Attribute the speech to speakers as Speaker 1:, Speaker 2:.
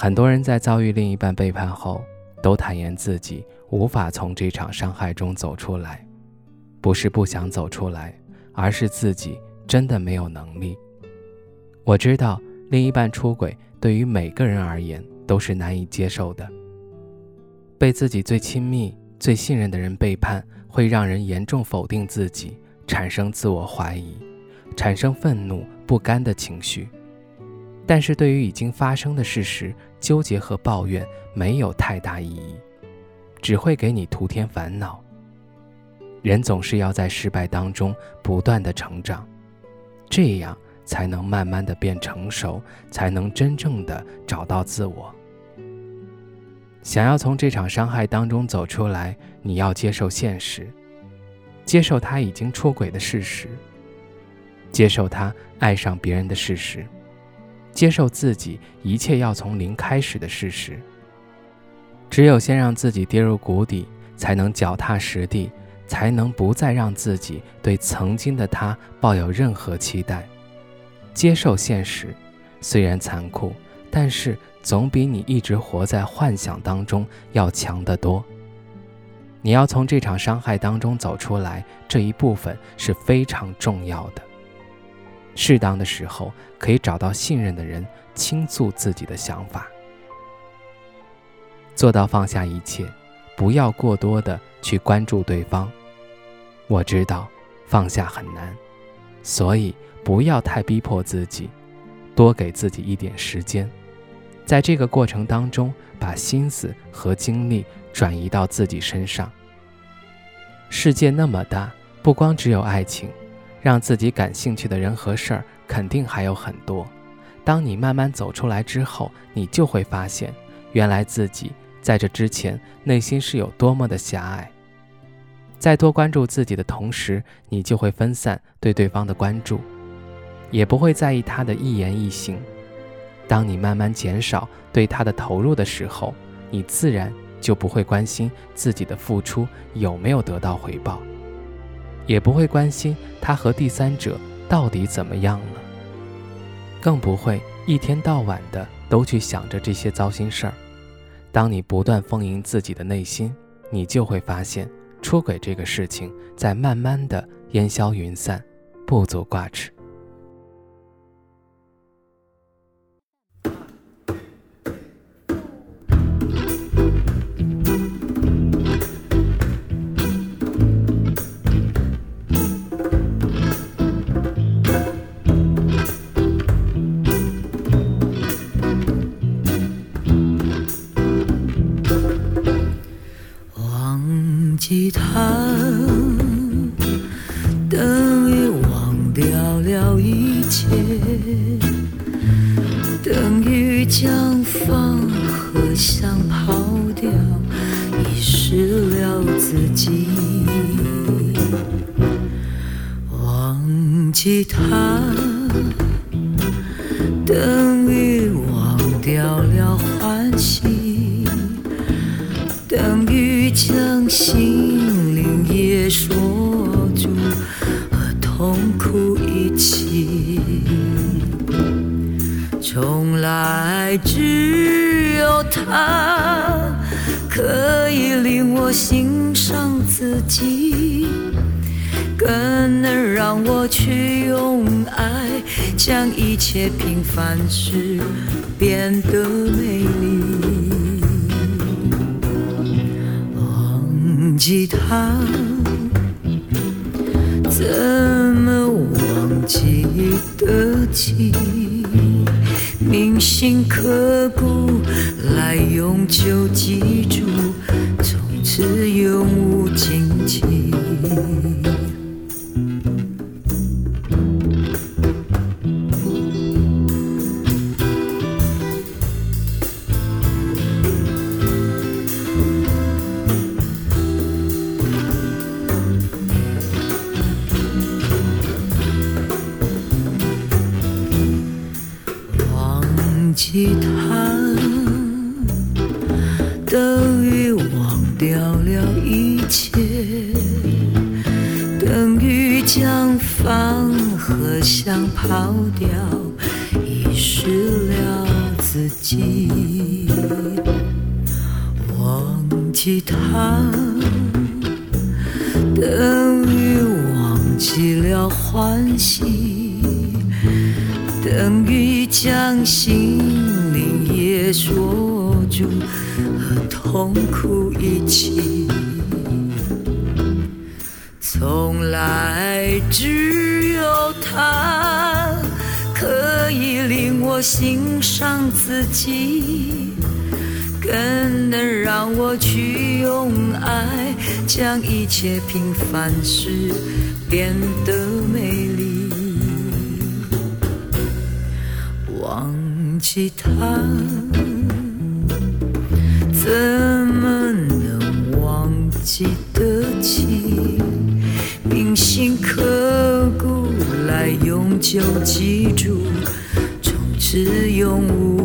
Speaker 1: 很多人在遭遇另一半背叛后，都坦言自己无法从这场伤害中走出来，不是不想走出来，而是自己真的没有能力。我知道，另一半出轨对于每个人而言都是难以接受的。被自己最亲密、最信任的人背叛，会让人严重否定自己，产生自我怀疑，产生愤怒、不甘的情绪。但是对于已经发生的事实，纠结和抱怨没有太大意义，只会给你徒添烦恼。人总是要在失败当中不断的成长，这样才能慢慢的变成熟，才能真正的找到自我。想要从这场伤害当中走出来，你要接受现实，接受他已经出轨的事实，接受他爱上别人的事实。接受自己一切要从零开始的事实。只有先让自己跌入谷底，才能脚踏实地，才能不再让自己对曾经的他抱有任何期待。接受现实，虽然残酷，但是总比你一直活在幻想当中要强得多。你要从这场伤害当中走出来，这一部分是非常重要的。适当的时候，可以找到信任的人倾诉自己的想法，做到放下一切，不要过多的去关注对方。我知道放下很难，所以不要太逼迫自己，多给自己一点时间，在这个过程当中，把心思和精力转移到自己身上。世界那么大，不光只有爱情。让自己感兴趣的人和事儿肯定还有很多。当你慢慢走出来之后，你就会发现，原来自己在这之前内心是有多么的狭隘。在多关注自己的同时，你就会分散对对方的关注，也不会在意他的一言一行。当你慢慢减少对他的投入的时候，你自然就不会关心自己的付出有没有得到回报。也不会关心他和第三者到底怎么样了，更不会一天到晚的都去想着这些糟心事儿。当你不断丰盈自己的内心，你就会发现出轨这个事情在慢慢的烟消云散，不足挂齿。
Speaker 2: 记他，等于忘掉了一切，等于将放和想抛掉，遗失了自己。忘记他，等于忘掉了欢喜，等于将心灵也。锁住和痛苦一起，从来只有他可以令我欣赏自己，更能让我去用爱将一切平凡事变得美丽。吉他。怎么忘记得起？铭心刻骨，来永久记住，从此永无尽期。记他，等于忘掉了一切，等于将饭和想抛掉，遗失了自己。忘记他，等于忘记了欢喜，等于将心灵也锁住，和痛苦一起。从来只有他可以令我欣赏自己。更能让我去用爱，将一切平凡事变得美丽。忘记他，怎么能忘记得起？铭心刻骨来永久记住，从此永无。